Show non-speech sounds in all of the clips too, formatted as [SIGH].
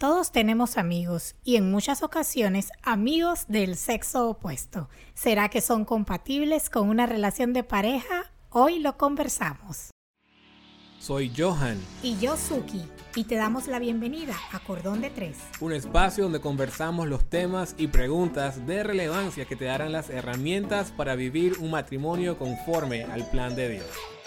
Todos tenemos amigos y en muchas ocasiones amigos del sexo opuesto. ¿Será que son compatibles con una relación de pareja? Hoy lo conversamos. Soy Johan. Y yo Suki. Y te damos la bienvenida a Cordón de Tres. Un espacio donde conversamos los temas y preguntas de relevancia que te darán las herramientas para vivir un matrimonio conforme al plan de Dios.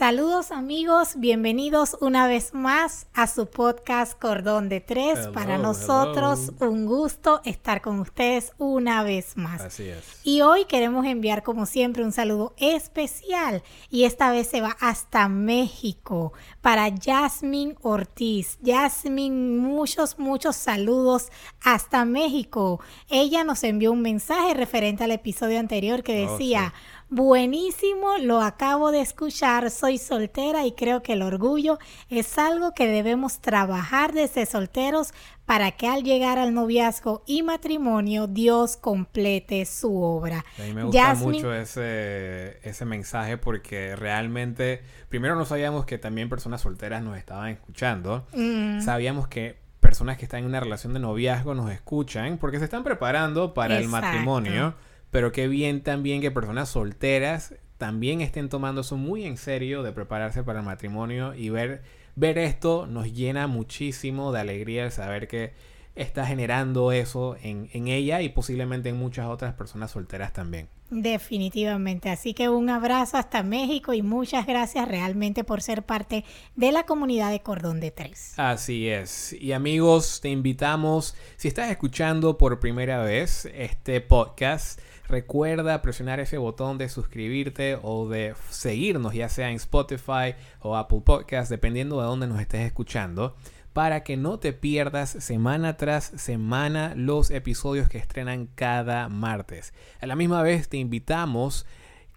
Saludos amigos, bienvenidos una vez más a su podcast Cordón de Tres. Para nosotros un gusto estar con ustedes una vez más. Así es. Y hoy queremos enviar como siempre un saludo especial y esta vez se va hasta México para Jasmine Ortiz. Jasmine, muchos, muchos saludos hasta México. Ella nos envió un mensaje referente al episodio anterior que oh, decía... Buenísimo, lo acabo de escuchar, soy soltera y creo que el orgullo es algo que debemos trabajar desde solteros para que al llegar al noviazgo y matrimonio Dios complete su obra. A mí me gusta mucho ese, ese mensaje porque realmente, primero no sabíamos que también personas solteras nos estaban escuchando, mm. sabíamos que personas que están en una relación de noviazgo nos escuchan porque se están preparando para el matrimonio pero qué bien también que personas solteras también estén tomando eso muy en serio de prepararse para el matrimonio y ver, ver esto nos llena muchísimo de alegría el saber que está generando eso en, en, ella y posiblemente en muchas otras personas solteras también. Definitivamente, así que un abrazo hasta México y muchas gracias realmente por ser parte de la comunidad de Cordón de Tres. Así es, y amigos, te invitamos, si estás escuchando por primera vez este podcast, Recuerda presionar ese botón de suscribirte o de seguirnos, ya sea en Spotify o Apple Podcast, dependiendo de dónde nos estés escuchando, para que no te pierdas semana tras semana los episodios que estrenan cada martes. A la misma vez te invitamos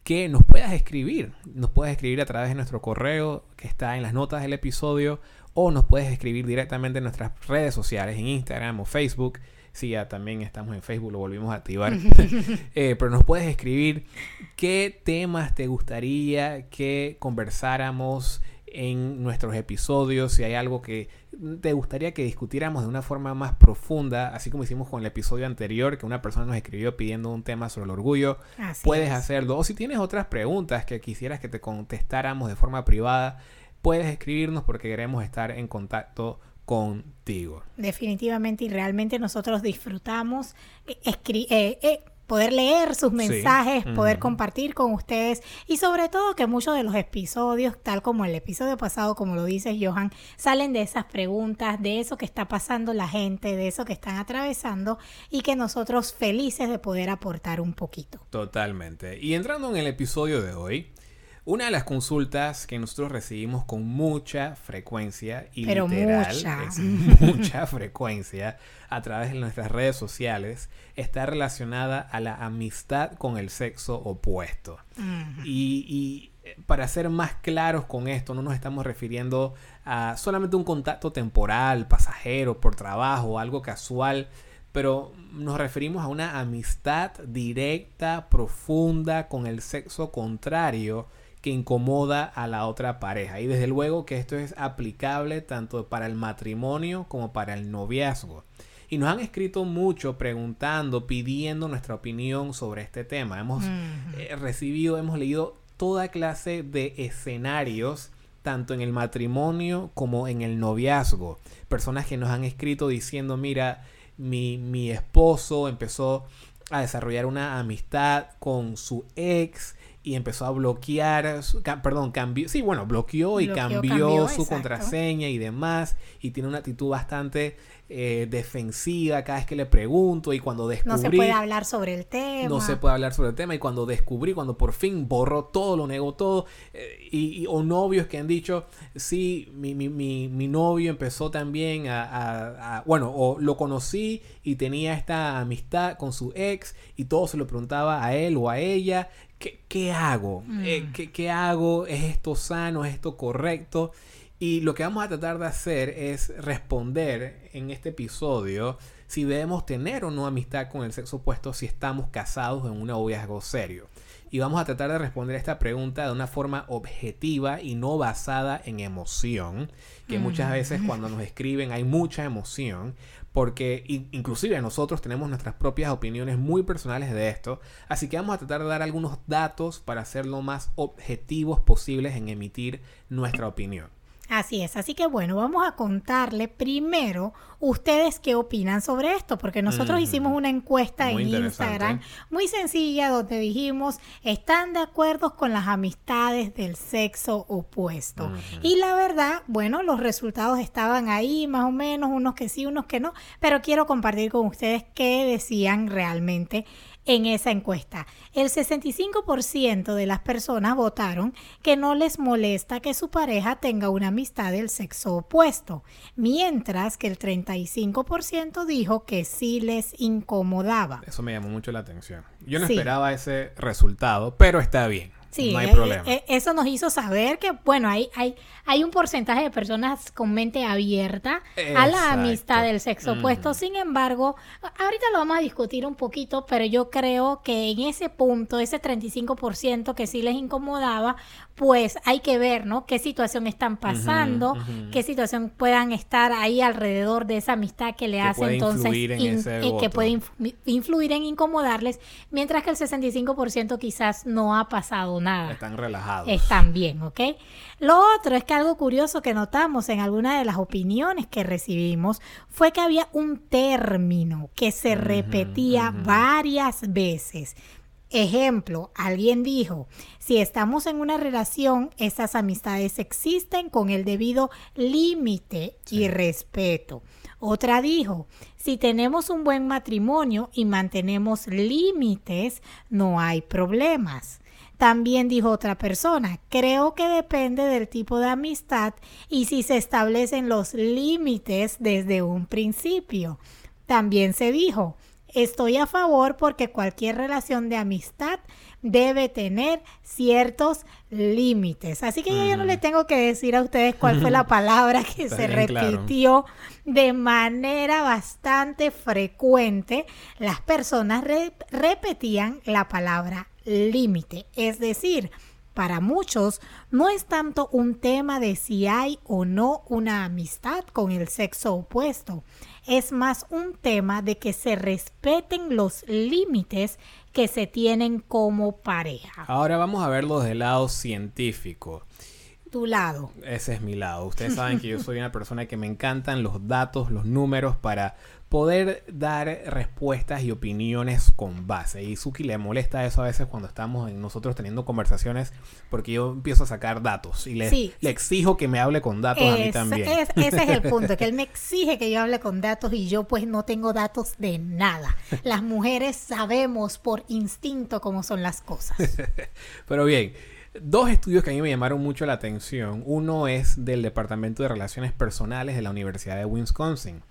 que nos puedas escribir. Nos puedes escribir a través de nuestro correo que está en las notas del episodio o nos puedes escribir directamente en nuestras redes sociales, en Instagram o Facebook Sí, ya también estamos en Facebook, lo volvimos a activar. [LAUGHS] [LAUGHS] Eh, pero nos puedes escribir qué temas te gustaría que conversáramos en nuestros episodios, si hay algo que te gustaría que discutiéramos de una forma más profunda, así como hicimos con el episodio anterior, que una persona nos escribió pidiendo un tema sobre el orgullo, puedes hacerlo. O si tienes otras preguntas que quisieras que te contestáramos de forma privada, puedes escribirnos porque queremos estar en contacto contigo. Definitivamente y realmente nosotros disfrutamos eh, eh, eh, poder leer sus mensajes, poder compartir con ustedes y sobre todo que muchos de los episodios, tal como el episodio pasado, como lo dices Johan, salen de esas preguntas, de eso que está pasando la gente, de eso que están atravesando y que nosotros felices de poder aportar un poquito. Totalmente. Y entrando en el episodio de hoy, una de las consultas que nosotros recibimos con mucha frecuencia y literal es mucha [LAUGHS] frecuencia a través de nuestras redes sociales está relacionada a la amistad con el sexo opuesto. y, y eh, para ser más claros con esto, no nos estamos refiriendo a solamente un contacto temporal, pasajero, por trabajo, algo casual, pero nos referimos a una amistad directa, profunda con el sexo contrario que incomoda a la otra pareja. Y desde luego que esto es aplicable tanto para el matrimonio como para el noviazgo. Y nos han escrito mucho preguntando, pidiendo nuestra opinión sobre este tema. Hemos eh, recibido, hemos leído toda clase de escenarios tanto en el matrimonio como en el noviazgo. Personas que nos han escrito diciendo, mira, mi, mi esposo empezó a desarrollar una amistad con su ex y empezó a bloquear, perdón, cambió, sí, bueno, bloqueó y cambió, su contraseña y demás, y tiene una actitud bastante eh, defensiva cada vez que le pregunto y cuando descubrí... No se puede hablar sobre el tema. No se puede hablar sobre el tema y cuando descubrí, cuando por fin borró todo, lo negó todo, eh, y, o novios que han dicho, sí, mi, mi, mi, mi novio empezó también a, a, bueno, o lo conocí y tenía esta amistad con su ex y todo se lo preguntaba a él o a ella ¿qué, hago? Eh, mm. ¿qué, hago? ¿Es esto sano? ¿Es esto correcto? Y lo que vamos a tratar de hacer es responder en este episodio si debemos tener o no amistad con el sexo opuesto si estamos casados en un noviazgo serio. y vamos a tratar de responder esta pregunta de una forma objetiva y no basada en emoción, que muchas veces cuando nos escriben hay mucha emoción, porque inclusive nosotros tenemos nuestras propias opiniones muy personales de esto, así que vamos a tratar de dar algunos datos para ser lo más objetivos posibles en emitir nuestra opinión. Así es, así que bueno, vamos a contarle primero ustedes qué opinan sobre esto, porque nosotros hicimos una encuesta en Instagram muy sencilla donde dijimos, ¿están de acuerdo con las amistades del sexo opuesto? Y la verdad, bueno, los resultados estaban ahí más o menos, unos que sí, unos que no, pero quiero compartir con ustedes qué decían realmente en esa encuesta. El 65% de las personas votaron que no les molesta que su pareja tenga una amistad del sexo opuesto, mientras que el 35% dijo que sí les incomodaba. Eso me llamó mucho la atención. Yo no esperaba ese resultado, pero está bien. Sí, no hay eh, problema. Eh, eso nos hizo saber que, bueno, hay, hay, hay un porcentaje de personas con mente abierta a la amistad del sexo opuesto. Sin embargo, ahorita lo vamos a discutir un poquito, pero yo creo que en ese punto, ese 35% que sí les incomodaba, pues hay que ver, ¿no? Qué situación están pasando, qué situación puedan estar ahí alrededor de esa amistad que le hace entonces eh, que puede influir en incomodarles, mientras que el 65% quizás no ha pasado nada. Están relajados. Están bien, ¿ok? Lo otro es que algo curioso que notamos en alguna de las opiniones que recibimos fue que había un término que se repetía varias veces. Ejemplo, alguien dijo, si estamos en una relación, esas amistades existen con el debido límite y respeto. Otra dijo, si tenemos un buen matrimonio y mantenemos límites, no hay problemas. También dijo otra persona, creo que depende del tipo de amistad y si se establecen los límites desde un principio. También se dijo, estoy a favor porque cualquier relación de amistad debe tener ciertos límites. Así que yo no le tengo que decir a ustedes cuál fue la [LAUGHS] palabra que se repitió de manera bastante frecuente. Las personas repetían la palabra límite. Es decir, para muchos no es tanto un tema de si hay o no una amistad con el sexo opuesto, es más un tema de que se respeten los límites que se tienen como pareja. Ahora vamos a verlo desde el lado científico. Tu lado. Ese es mi lado. Ustedes [LAUGHS] saben que yo soy una persona que me encantan los datos, los números para poder dar respuestas y opiniones con base. Y Suki le molesta eso a veces cuando estamos nosotros teniendo conversaciones porque yo empiezo a sacar datos y le, le exijo que me hable con datos a mí también. ese es el [LAUGHS] punto, que él me exige que yo hable con datos y yo pues no tengo datos de nada. Las mujeres sabemos por instinto cómo son las cosas. [LAUGHS] Pero bien. Dos estudios que a mí me llamaron mucho la atención. Uno es del Departamento de Relaciones Personales de la Universidad de Wisconsin.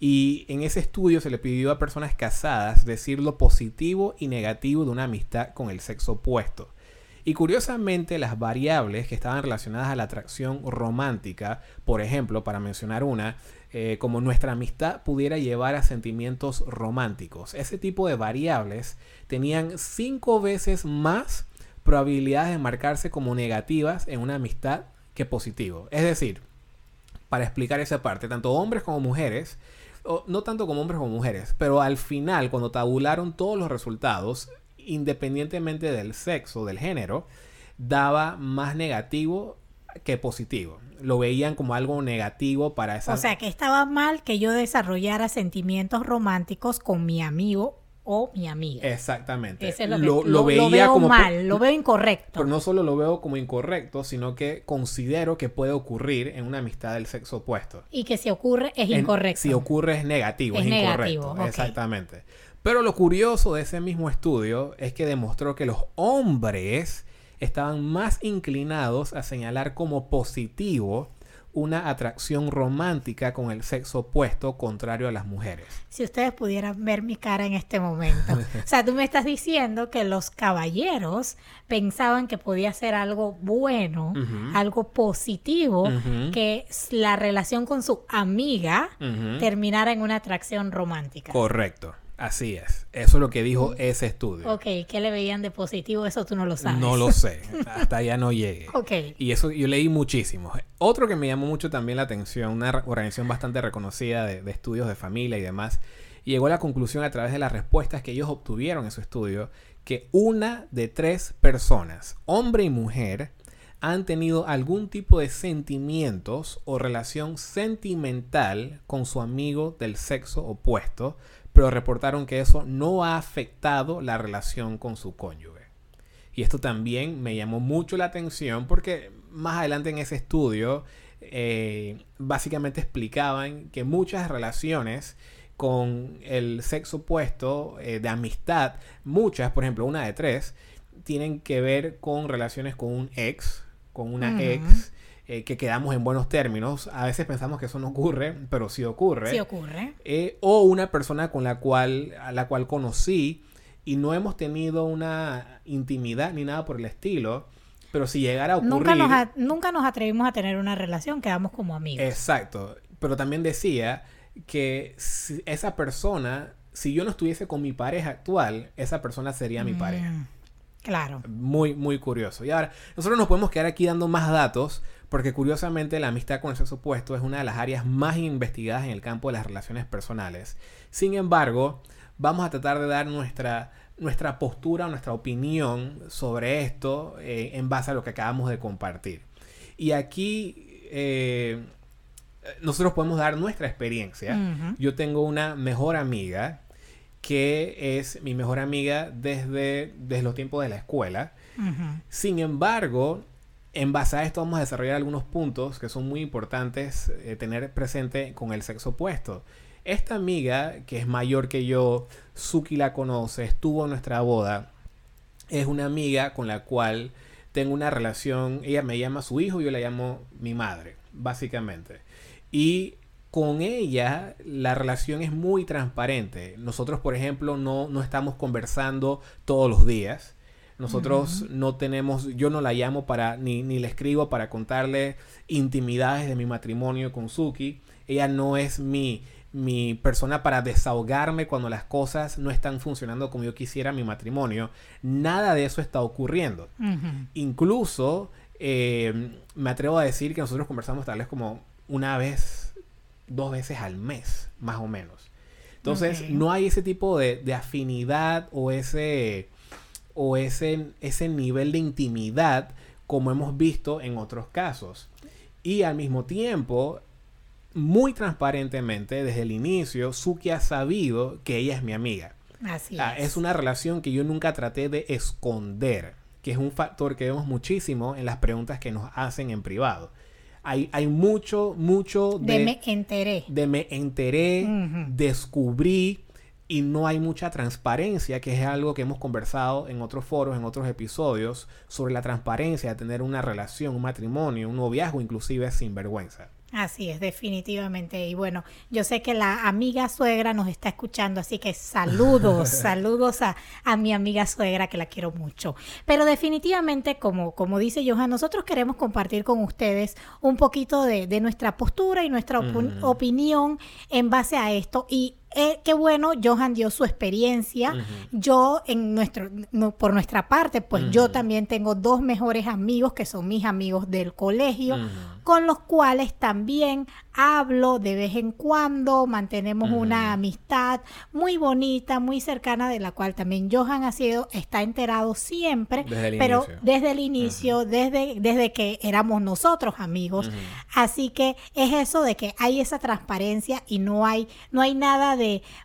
Y en ese estudio se le pidió a personas casadas decir lo positivo y negativo de una amistad con el sexo opuesto. Y curiosamente las variables que estaban relacionadas a la atracción romántica, por ejemplo, para mencionar una, eh, como nuestra amistad pudiera llevar a sentimientos románticos, ese tipo de variables tenían cinco veces más probabilidades de marcarse como negativas en una amistad que positivo. Es decir, para explicar esa parte, tanto hombres como mujeres no tanto como hombres como mujeres, pero al final, cuando tabularon todos los resultados, independientemente del sexo, del género, daba más negativo que positivo. Lo veían como algo negativo para esa... O sea, que estaba mal que yo desarrollara sentimientos románticos con mi amigo o mi amiga. Exactamente. lo, lo, veía veo como mal, lo veo incorrecto. Pero no solo lo veo como incorrecto, sino que considero que puede ocurrir en una amistad del sexo opuesto. Y que si ocurre es incorrecto. si ocurre es negativo, es, incorrecto. Exactamente. Pero lo curioso de ese mismo estudio es que demostró que los hombres estaban más inclinados a señalar como positivo una atracción romántica con el sexo opuesto contrario a las mujeres. Si ustedes pudieran ver mi cara en este momento. [LAUGHS] o sea, tú me estás diciendo que los caballeros pensaban que podía ser algo bueno, algo positivo, que la relación con su amiga terminara en una atracción romántica. Correcto. Así es. Eso es lo que dijo ese estudio. Ok, ¿qué le veían de positivo? Eso tú no lo sabes. No lo sé. [LAUGHS] Hasta allá no llegué. ok. Y eso yo leí muchísimo. Otro que me llamó mucho también la atención, una organización bastante reconocida de, de estudios de familia y demás, llegó a la conclusión a través de las respuestas que ellos obtuvieron en su estudio que una de tres personas, hombre y mujer, han tenido algún tipo de sentimientos o relación sentimental con su amigo del sexo opuesto, pero reportaron que eso no ha afectado la relación con su cónyuge. Y esto también me llamó mucho la atención porque más adelante en ese estudio eh, básicamente explicaban que muchas relaciones con el sexo opuesto eh, de amistad, muchas, por ejemplo, una de tres, tienen que ver con relaciones con un ex, con una ex, eh, que quedamos en buenos términos. A veces pensamos que eso no ocurre, pero sí ocurre. Sí ocurre. Eh, o una persona con la cual, a la cual conocí y no hemos tenido una intimidad ni nada por el estilo. Pero si llegara a ocurrir... Nunca nos, nunca nos atrevimos a tener una relación, quedamos como amigos. Exacto. Pero también decía que esa persona, si yo no estuviese con mi pareja actual, esa persona sería mi pareja. Mm. Claro. Muy, muy curioso. Y ahora, nosotros nos podemos quedar aquí dando más datos, porque curiosamente la amistad con el sexo opuesto es una de las áreas más investigadas en el campo de las relaciones personales. Sin embargo, vamos a tratar de dar nuestra, nuestra postura, nuestra opinión sobre esto eh, en base a lo que acabamos de compartir. Y aquí eh, nosotros podemos dar nuestra experiencia. Yo tengo una mejor amiga que es mi mejor amiga desde, desde los tiempos de la escuela. Sin embargo, en base a esto vamos a desarrollar algunos puntos que son muy importantes eh, tener presente con el sexo opuesto. Esta amiga, que es mayor que yo, Suki la conoce, estuvo en nuestra boda, es una amiga con la cual tengo una relación, ella me llama su hijo, yo la llamo mi madre, básicamente. Y con ella la relación es muy transparente. Nosotros, por ejemplo, no, no estamos conversando todos los días. Nosotros no tenemos, yo no la llamo para, ni, ni le escribo para contarle intimidades de mi matrimonio con Suki. Ella no es mi, mi persona para desahogarme cuando las cosas no están funcionando como yo quisiera mi matrimonio. Nada de eso está ocurriendo. Incluso eh, me atrevo a decir que nosotros conversamos tal vez como una vez, dos veces al mes, más o menos. Entonces, no hay ese tipo de, afinidad o ese, o ese, ese nivel de intimidad como hemos visto en otros casos. Y al mismo tiempo, muy transparentemente, desde el inicio, Suki ha sabido que ella es mi amiga. Así es. es una relación que yo nunca traté de esconder, que es un factor que vemos muchísimo en las preguntas que nos hacen en privado hay, hay mucho, mucho de, de me enteré. De me enteré, descubrí y no hay mucha transparencia, que es algo que hemos conversado en otros foros, en otros episodios, sobre la transparencia de tener una relación, un matrimonio, un noviazgo inclusive sin vergüenza. Así es, definitivamente. Y bueno, yo sé que la amiga suegra nos está escuchando, así que saludos, [LAUGHS] saludos a, a, mi amiga suegra que la quiero mucho. Pero definitivamente, como, como dice Johan, nosotros queremos compartir con ustedes un poquito de, de nuestra postura y nuestra opinión en base a esto. Y eh, qué bueno, Johan dio su experiencia. Yo, en nuestro, por nuestra parte, pues yo también tengo dos mejores amigos que son mis amigos del colegio, con los cuales también hablo de vez en cuando, mantenemos una amistad muy bonita, muy cercana, de la cual también Johan ha sido, está enterado siempre, pero desde el inicio, desde, desde que éramos nosotros amigos. Así que es eso de que hay esa transparencia y no hay, no hay nada de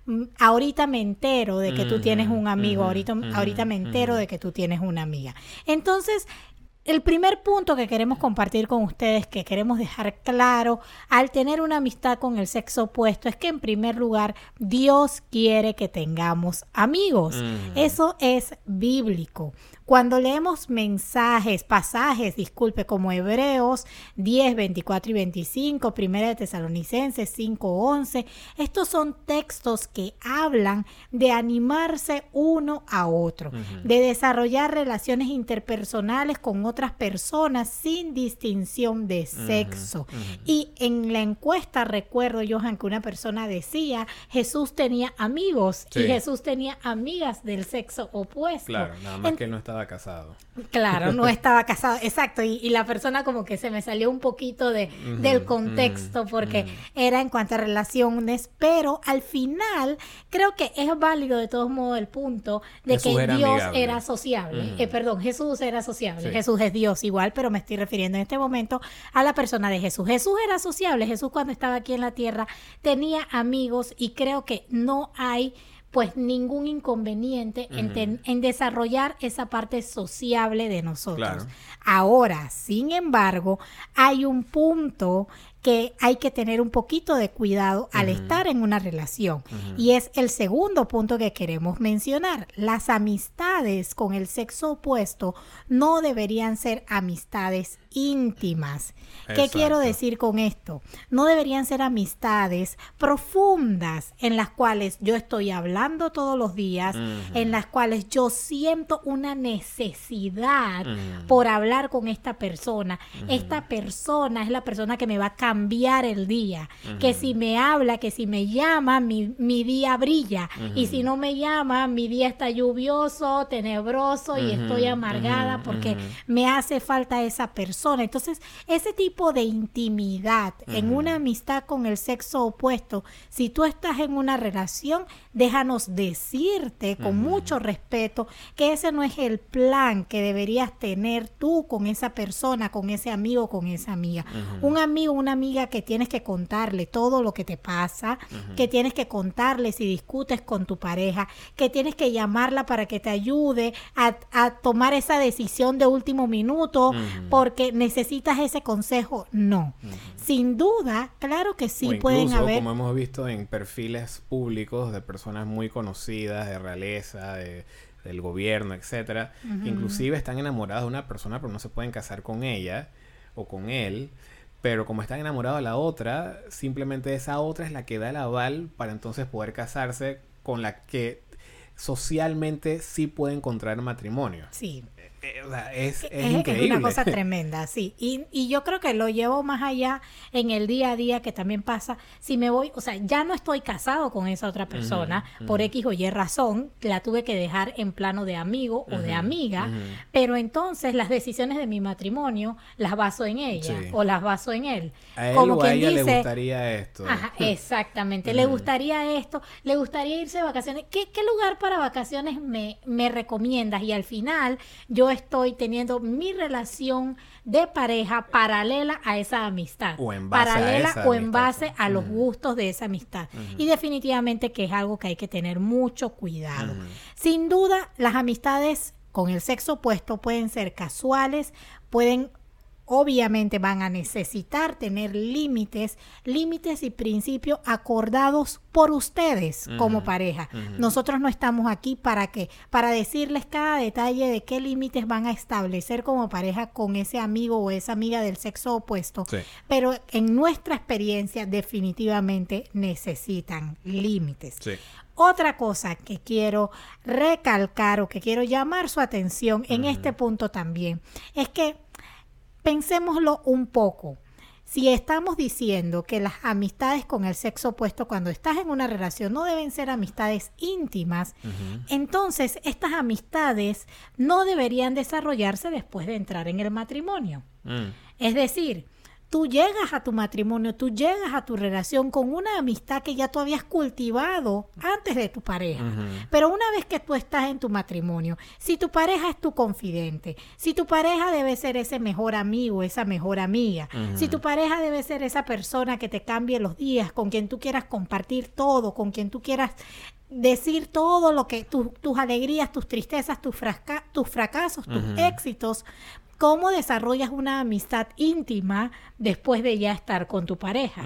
mm, ahorita me entero de que tú tienes un amigo, ahorita, ahorita me entero de que tú tienes una amiga. Entonces, el primer punto que queremos compartir con ustedes, que queremos dejar claro al tener una amistad con el sexo opuesto, es que en primer lugar Dios quiere que tengamos amigos. Eso es bíblico. Cuando leemos mensajes, pasajes, disculpe, como Hebreos 10, 24 y 25, Primera de Tesalonicenses 5, 11, estos son textos que hablan de animarse uno a otro, de desarrollar relaciones interpersonales con otras personas sin distinción de sexo. Y en la encuesta recuerdo, Johan, que una persona decía, Jesús tenía amigos y Jesús tenía amigas del sexo opuesto. Claro, nada más que no estaba casado. Claro, no [LAUGHS] estaba casado, exacto. Y, la persona como que se me salió un poquito de, del contexto porque era en cuanto a relaciones, pero al final creo que es válido de todos modos el punto de que Dios era sociable. Eh, perdón, Jesús era sociable. Jesús es Dios igual, pero me estoy refiriendo en este momento a la persona de Jesús. Jesús era sociable. Jesús cuando estaba aquí en la tierra tenía amigos y creo que no hay pues ningún inconveniente en, desarrollar esa parte sociable de nosotros. Ahora, sin embargo, hay un punto que hay que tener un poquito de cuidado al estar en una relación. Y es el segundo punto que queremos mencionar. Las amistades con el sexo opuesto no deberían ser amistades íntimas. ¿Qué quiero decir con esto? No deberían ser amistades profundas en las cuales yo estoy hablando todos los días, en las cuales yo siento una necesidad por hablar con esta persona. Esta persona es la persona que me va a cambiar el día. Que si me habla, que si me llama, mi, día brilla. Y si no me llama, mi día está lluvioso, tenebroso y estoy amargada porque me hace falta esa persona. Entonces, ese tipo de intimidad en una amistad con el sexo opuesto, si tú estás en una relación, déjanos decirte con mucho respeto que ese no es el plan que deberías tener tú con esa persona, con ese amigo, con esa amiga. Un amigo, una amiga que tienes que contarle todo lo que te pasa, que tienes que contarle si discutes con tu pareja, que tienes que llamarla para que te ayude a, tomar esa decisión de último minuto porque necesitas ese consejo. No. Sin duda, claro que sí pueden haber. Como hemos visto en perfiles públicos de personas muy conocidas, de realeza, de del gobierno, etcétera, inclusive están enamorados de una persona pero no se pueden casar con ella o con él, pero como están enamorados de la otra, simplemente esa otra es la que da el aval para entonces poder casarse con la que socialmente sí puede encontrar matrimonio. Sí. Es, increíble. una cosa [LAUGHS] tremenda, sí. Y, yo creo que lo llevo más allá en el día a día que también pasa. Si me voy, o sea, ya no estoy casado con esa otra persona por X o Y razón, la tuve que dejar en plano de amigo o de amiga, pero entonces las decisiones de mi matrimonio las baso en ella o las baso en él. A él Como o a ella le gustaría esto. Ajá, [LAUGHS] exactamente. Le gustaría esto, le gustaría irse de vacaciones. ¿Qué, qué lugar para vacaciones me, me recomiendas? Y al final yo estoy teniendo mi relación de pareja paralela a esa amistad. O en base paralela a o en base a los gustos de esa amistad. Y definitivamente que es algo que hay que tener mucho cuidado. Sin duda, las amistades con el sexo opuesto pueden ser casuales, pueden obviamente van a necesitar tener límites, límites y principios acordados por ustedes como pareja. Nosotros no estamos aquí para que para decirles cada detalle de qué límites van a establecer como pareja con ese amigo o esa amiga del sexo opuesto, pero en nuestra experiencia definitivamente necesitan límites. Otra cosa que quiero recalcar o que quiero llamar su atención en este punto también es que pensémoslo un poco. Si estamos diciendo que las amistades con el sexo opuesto cuando estás en una relación no deben ser amistades íntimas, entonces estas amistades no deberían desarrollarse después de entrar en el matrimonio. Mm. Es decir, tú llegas a tu matrimonio, tú llegas a tu relación con una amistad que ya tú habías cultivado antes de tu pareja. Pero una vez que tú estás en tu matrimonio, si tu pareja es tu confidente, si tu pareja debe ser ese mejor amigo, esa mejor amiga, si tu pareja debe ser esa persona que te cambie los días, con quien tú quieras compartir todo, con quien tú quieras decir todo lo que tus alegrías, tus tristezas, tus, tus fracasos, tus éxitos, cómo desarrollas una amistad íntima después de ya estar con tu pareja.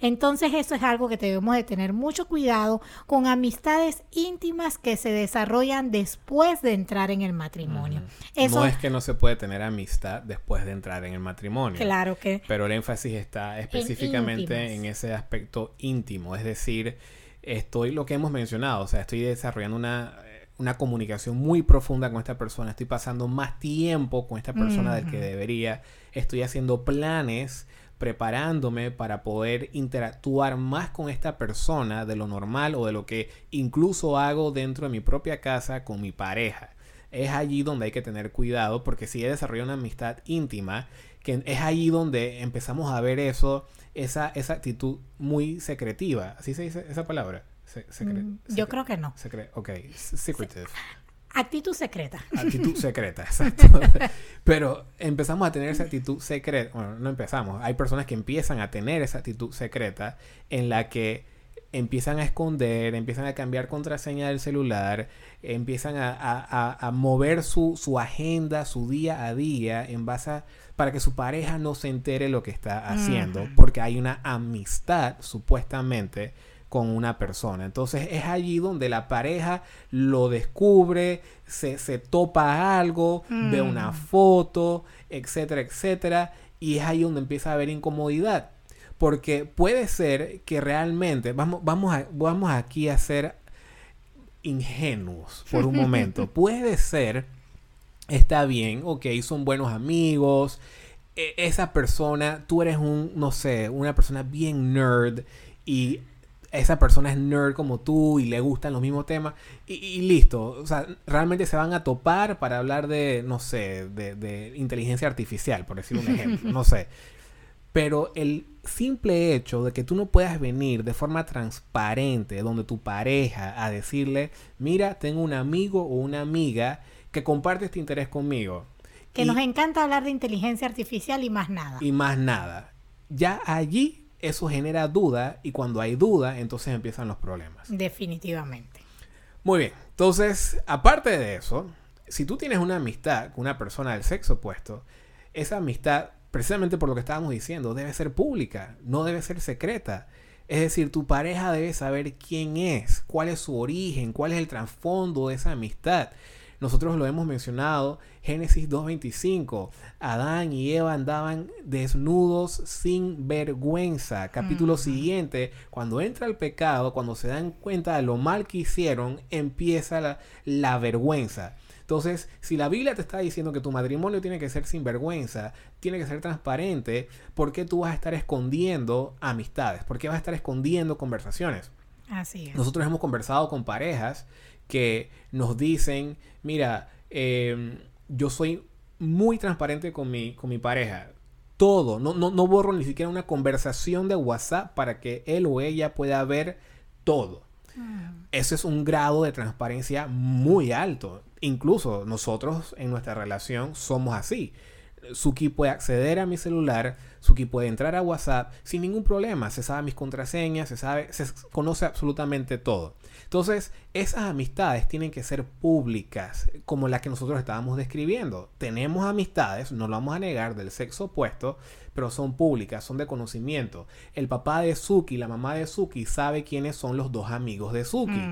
Entonces eso es algo que debemos de tener mucho cuidado con amistades íntimas que se desarrollan después de entrar en el matrimonio. no es que no se puede tener amistad después de entrar en el matrimonio. Claro que. Pero el énfasis está específicamente en, ese aspecto íntimo, es decir, estoy lo que hemos mencionado, o sea, estoy desarrollando una una comunicación muy profunda con esta persona, estoy pasando más tiempo con esta persona del que debería, estoy haciendo planes, preparándome para poder interactuar más con esta persona de lo normal o de lo que incluso hago dentro de mi propia casa con mi pareja. Es allí donde hay que tener cuidado porque si he desarrollado una amistad íntima, que es allí donde empezamos a ver eso, esa, esa actitud muy secretiva, así se dice esa palabra. Mm, yo creo que no. ok, secretive. Actitud secreta. Actitud [LAUGHS] secreta, exacto. [LAUGHS] Pero empezamos a tener esa actitud secreta. Bueno, no empezamos. Hay personas que empiezan a tener esa actitud secreta en la que empiezan a esconder, empiezan a cambiar contraseña del celular, empiezan a, mover su, su, agenda, su día a día en base a, para que su pareja no se entere lo que está haciendo, porque hay una amistad supuestamente con una persona. Entonces es allí donde la pareja lo descubre, se, topa algo, ve una mm. foto, etcétera, etcétera, y es ahí donde empieza a haber incomodidad. Porque puede ser que realmente, vamos, vamos, a, vamos aquí a ser ingenuos por un momento. [LAUGHS] puede ser, está bien, ok, son buenos amigos, e, esa persona, tú eres un, no sé, una persona bien nerd y esa persona es nerd como tú y le gustan los mismos temas y, listo. O sea, realmente se van a topar para hablar de, no sé, de, inteligencia artificial, por decir un ejemplo, [LAUGHS] no sé. Pero el simple hecho de que tú no puedas venir de forma transparente donde tu pareja a decirle, mira, tengo un amigo o una amiga que comparte este interés conmigo. Que nos encanta hablar de inteligencia artificial y más nada. Y más nada. Ya allí eso genera duda y cuando hay duda, entonces empiezan los problemas. Definitivamente. Muy bien, entonces, aparte de eso, si tú tienes una amistad con una persona del sexo opuesto, esa amistad, precisamente por lo que estábamos diciendo, debe ser pública, no debe ser secreta. Es decir, tu pareja debe saber quién es, cuál es su origen, cuál es el trasfondo de esa amistad. Nosotros lo hemos mencionado, Génesis 2.25, Adán y Eva andaban desnudos sin vergüenza. Capítulo siguiente, cuando entra el pecado, cuando se dan cuenta de lo mal que hicieron, empieza la, la vergüenza. Entonces, si la Biblia te está diciendo que tu matrimonio tiene que ser sin vergüenza, tiene que ser transparente, ¿por qué tú vas a estar escondiendo amistades? ¿Por qué vas a estar escondiendo conversaciones? Así es. Nosotros hemos conversado con parejas que nos dicen, mira, em, yo soy muy transparente con mi, con mi pareja. Todo, no, no, no borro ni siquiera una conversación de WhatsApp para que él o ella pueda ver todo. Mm. Ese es un grado de transparencia muy alto. Incluso nosotros en nuestra relación somos así. Suki puede acceder a mi celular, Suki puede entrar a WhatsApp sin ningún problema. Se sabe mis contraseñas, se sabe, se conoce absolutamente todo. Entonces, esas amistades tienen que ser públicas, como la que nosotros estábamos describiendo. Tenemos amistades, no lo vamos a negar, del sexo opuesto, pero son públicas, son de conocimiento. El papá de Suki, la mamá de Suki sabe quiénes son los dos amigos de Suki.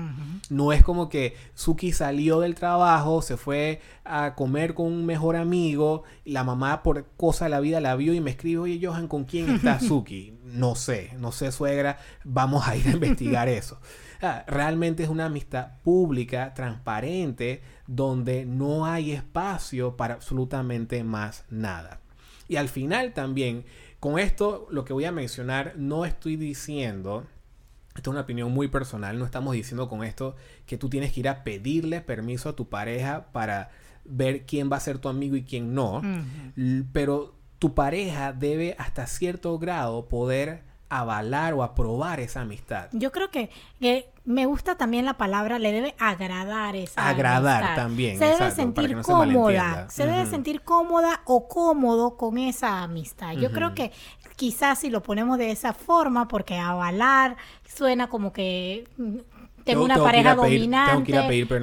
No es como que Suki salió del trabajo, se fue a comer con un mejor amigo, la mamá por cosa de la vida la vio y me escribe, oye Johan, ¿con quién está [LAUGHS] Suki? No sé, no sé suegra, vamos a ir a investigar [LAUGHS] eso. Ah, realmente es una amistad pública, transparente, donde no hay espacio para absolutamente más nada. Y al final también, con esto lo que voy a mencionar, no estoy diciendo, esto es una opinión muy personal, no estamos diciendo con esto que tú tienes que ir a pedirle permiso a tu pareja para ver quién va a ser tu amigo y quién no, pero tu pareja debe hasta cierto grado poder avalar o aprobar esa amistad. Yo creo que, me gusta también la palabra, le debe agradar esa Agradar también. Se debe sentir cómoda, se, debe sentir cómoda o cómodo con esa amistad. Yo creo que quizás si lo ponemos de esa forma, porque avalar suena como que tengo, una pareja dominante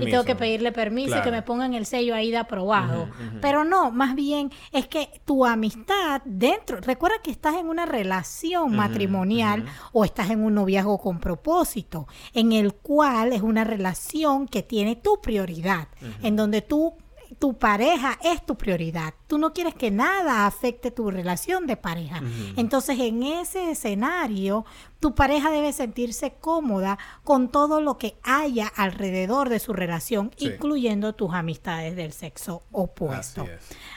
y tengo que pedirle permiso y que me pongan el sello ahí de aprobado. Pero no, más bien es que tu amistad dentro, recuerda que estás en una relación matrimonial o estás en un noviazgo con propósito, en el cual es una relación que tiene tu prioridad, en donde tú tu pareja es tu prioridad. Tú no quieres que nada afecte tu relación de pareja. Entonces, en ese escenario, tu pareja debe sentirse cómoda con todo lo que haya alrededor de su relación, incluyendo tus amistades del sexo opuesto.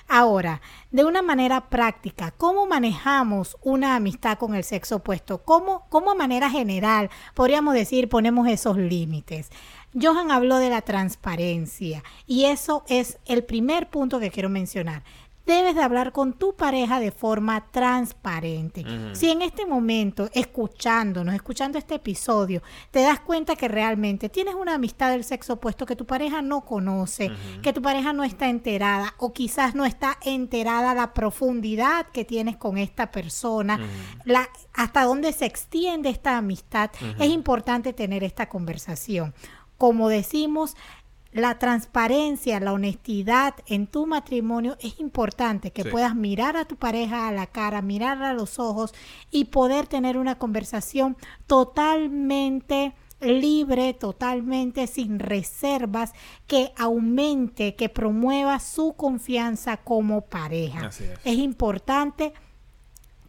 Ahora, de una manera práctica, ¿cómo manejamos una amistad con el sexo opuesto? ¿Cómo, cómo a manera general podríamos decir ponemos esos límites? Johan habló de la transparencia y eso es el primer punto que quiero mencionar. Debes de hablar con tu pareja de forma transparente. Si en este momento, escuchándonos, escuchando este episodio, te das cuenta que realmente tienes una amistad del sexo opuesto que tu pareja no conoce, que tu pareja no está enterada o quizás no está enterada la profundidad que tienes con esta persona, la, hasta dónde se extiende esta amistad, es importante tener esta conversación como decimos, la transparencia, la honestidad en tu matrimonio es importante, que puedas mirar a tu pareja a la cara, mirar a los ojos y poder tener una conversación totalmente libre, totalmente sin reservas, que aumente, que promueva su confianza como pareja. es. es importante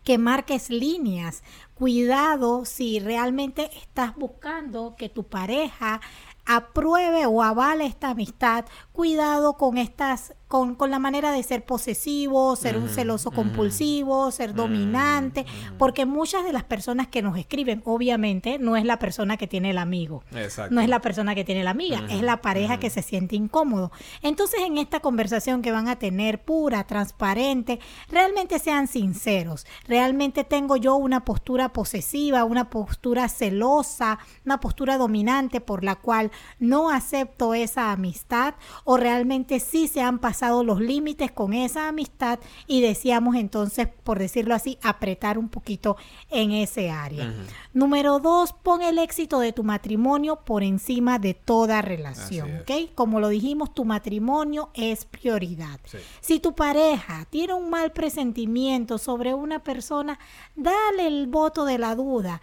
que marques líneas. Cuidado si realmente estás buscando que tu pareja apruebe o avale esta amistad, cuidado con estas, con, con la manera de ser posesivo, ser un celoso compulsivo, ser dominante, porque muchas de las personas que nos escriben, obviamente, no es la persona que tiene el amigo, no es la persona que tiene la amiga, es la pareja que se siente incómodo. Entonces, en esta conversación que van a tener pura, transparente, realmente sean sinceros, realmente tengo yo una postura posesiva, una postura celosa, una postura dominante por la cual no acepto esa amistad o realmente sí se han pasado los límites con esa amistad y deseamos entonces, por decirlo así, apretar un poquito en ese área. Número dos, pon el éxito de tu matrimonio por encima de toda relación, ¿ok? Como lo dijimos, tu matrimonio es prioridad. Si tu pareja tiene un mal presentimiento sobre una persona, dale el voto de la duda,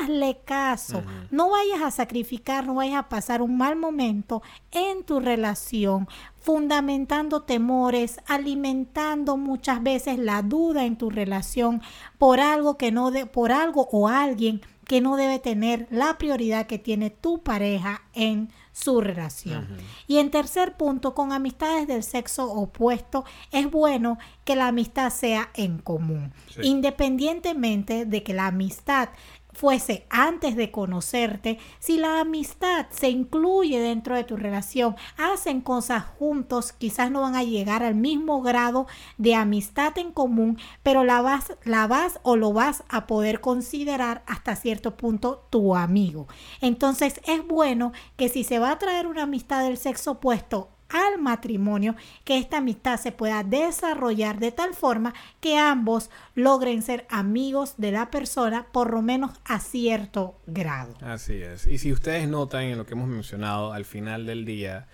hazle caso, no vayas a sacrificar, no vayas a pasar un mal momento en tu relación, fundamentando temores, alimentando muchas veces la duda en tu relación por algo que no de, por algo o alguien que no debe tener la prioridad que tiene tu pareja en su relación. Y en tercer punto, con amistades del sexo opuesto, es bueno que la amistad sea en común, independientemente de que la amistad fuese antes de conocerte, si la amistad se incluye dentro de tu relación, hacen cosas juntos, quizás no van a llegar al mismo grado de amistad en común, pero la vas, la vas o lo vas a poder considerar hasta cierto punto tu amigo. Entonces es bueno que si se va a traer una amistad del sexo opuesto al matrimonio, que esta amistad se pueda desarrollar de tal forma que ambos logren ser amigos de la persona por lo menos a cierto grado. Así es. Y si ustedes notan en lo que hemos mencionado al final del día,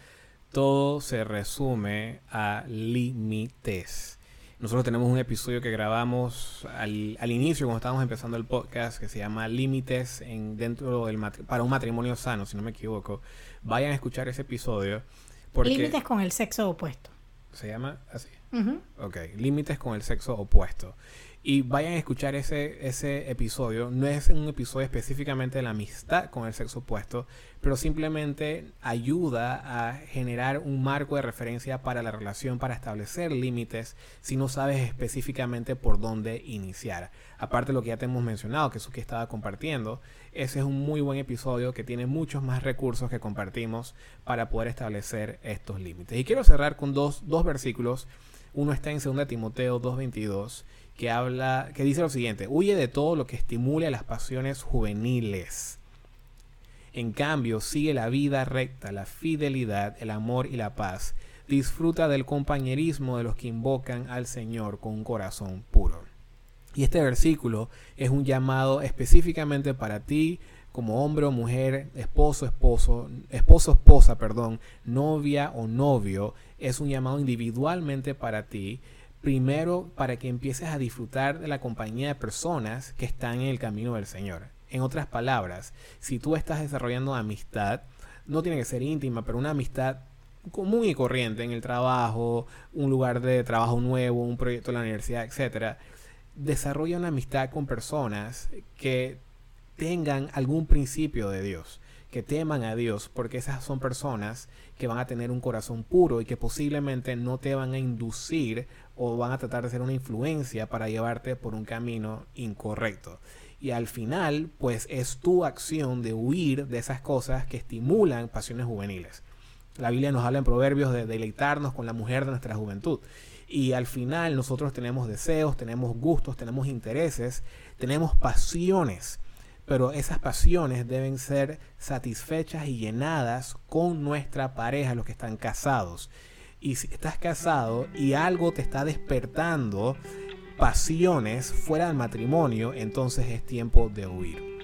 todo se resume a límites. Nosotros tenemos un episodio que grabamos al, inicio, cuando estábamos empezando el podcast, que se llama Límites en, dentro del para un matrimonio sano, si no me equivoco. Vayan a escuchar ese episodio límites con el sexo opuesto. ¿Se llama así? Ok, límites con el sexo opuesto. Y vayan a escuchar ese, ese episodio. No es un episodio específicamente de la amistad con el sexo opuesto, pero simplemente ayuda a generar un marco de referencia para la relación, para establecer límites si no sabes específicamente por dónde iniciar. Aparte de lo que ya te hemos mencionado, que que estaba compartiendo, ese es un muy buen episodio que tiene muchos más recursos que compartimos para poder establecer estos límites. Y quiero cerrar con dos, dos versículos. Uno está en 2 Timoteo 2.22 que habla, que dice lo siguiente, huye de todo lo que estimule las pasiones juveniles. En cambio, sigue la vida recta, la fidelidad, el amor y la paz. Disfruta del compañerismo de los que invocan al Señor con un corazón puro. Y este versículo es un llamado específicamente para ti como hombre o mujer, esposo, esposo, esposo, esposa, perdón, novia o novio, es un llamado individualmente para ti. Primero, para que empieces a disfrutar de la compañía de personas que están en el camino del Señor. En otras palabras, si tú estás desarrollando amistad, no tiene que ser íntima, pero una amistad común y corriente en el trabajo, un lugar de trabajo nuevo, un proyecto en la universidad, etc. Desarrolla una amistad con personas que tengan algún principio de Dios, que teman a Dios, porque esas son personas que van a tener un corazón puro y que posiblemente no te van a inducir o van a tratar de ser una influencia para llevarte por un camino incorrecto. Y al final, pues es tu acción de huir de esas cosas que estimulan pasiones juveniles. La Biblia nos habla en Proverbios de deleitarnos con la mujer de nuestra juventud. Y al final nosotros tenemos deseos, tenemos gustos, tenemos intereses, tenemos pasiones. Pero esas pasiones deben ser satisfechas y llenadas con nuestra pareja, los que están casados. Y si estás casado y algo te está despertando pasiones fuera del matrimonio, entonces es tiempo de huir.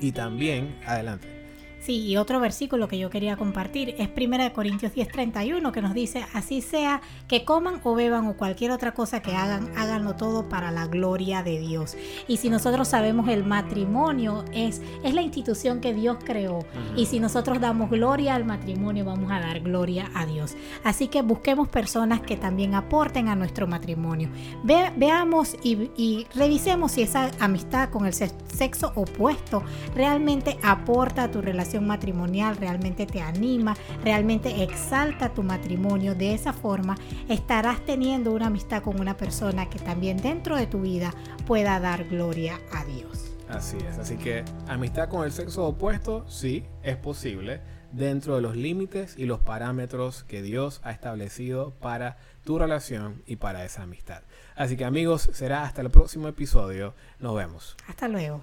Y también, adelante. Sí, y otro versículo que yo quería compartir es 1 Corintios 10:31 que nos dice, así sea que coman o beban o cualquier otra cosa que hagan, háganlo todo para la gloria de Dios. Y si nosotros sabemos el matrimonio es, es la institución que Dios creó y si nosotros damos gloria al matrimonio vamos a dar gloria a Dios. Así que busquemos personas que también aporten a nuestro matrimonio. veamos y, y revisemos si esa amistad con el sexo opuesto realmente aporta a tu relación matrimonial realmente te anima, realmente exalta tu matrimonio. De esa forma estarás teniendo una amistad con una persona que también dentro de tu vida pueda dar gloria a Dios. Así es, así que amistad con el sexo opuesto, sí, es posible dentro de los límites y los parámetros que Dios ha establecido para tu relación y para esa amistad. Así que amigos, será hasta el próximo episodio. Nos vemos. Hasta luego.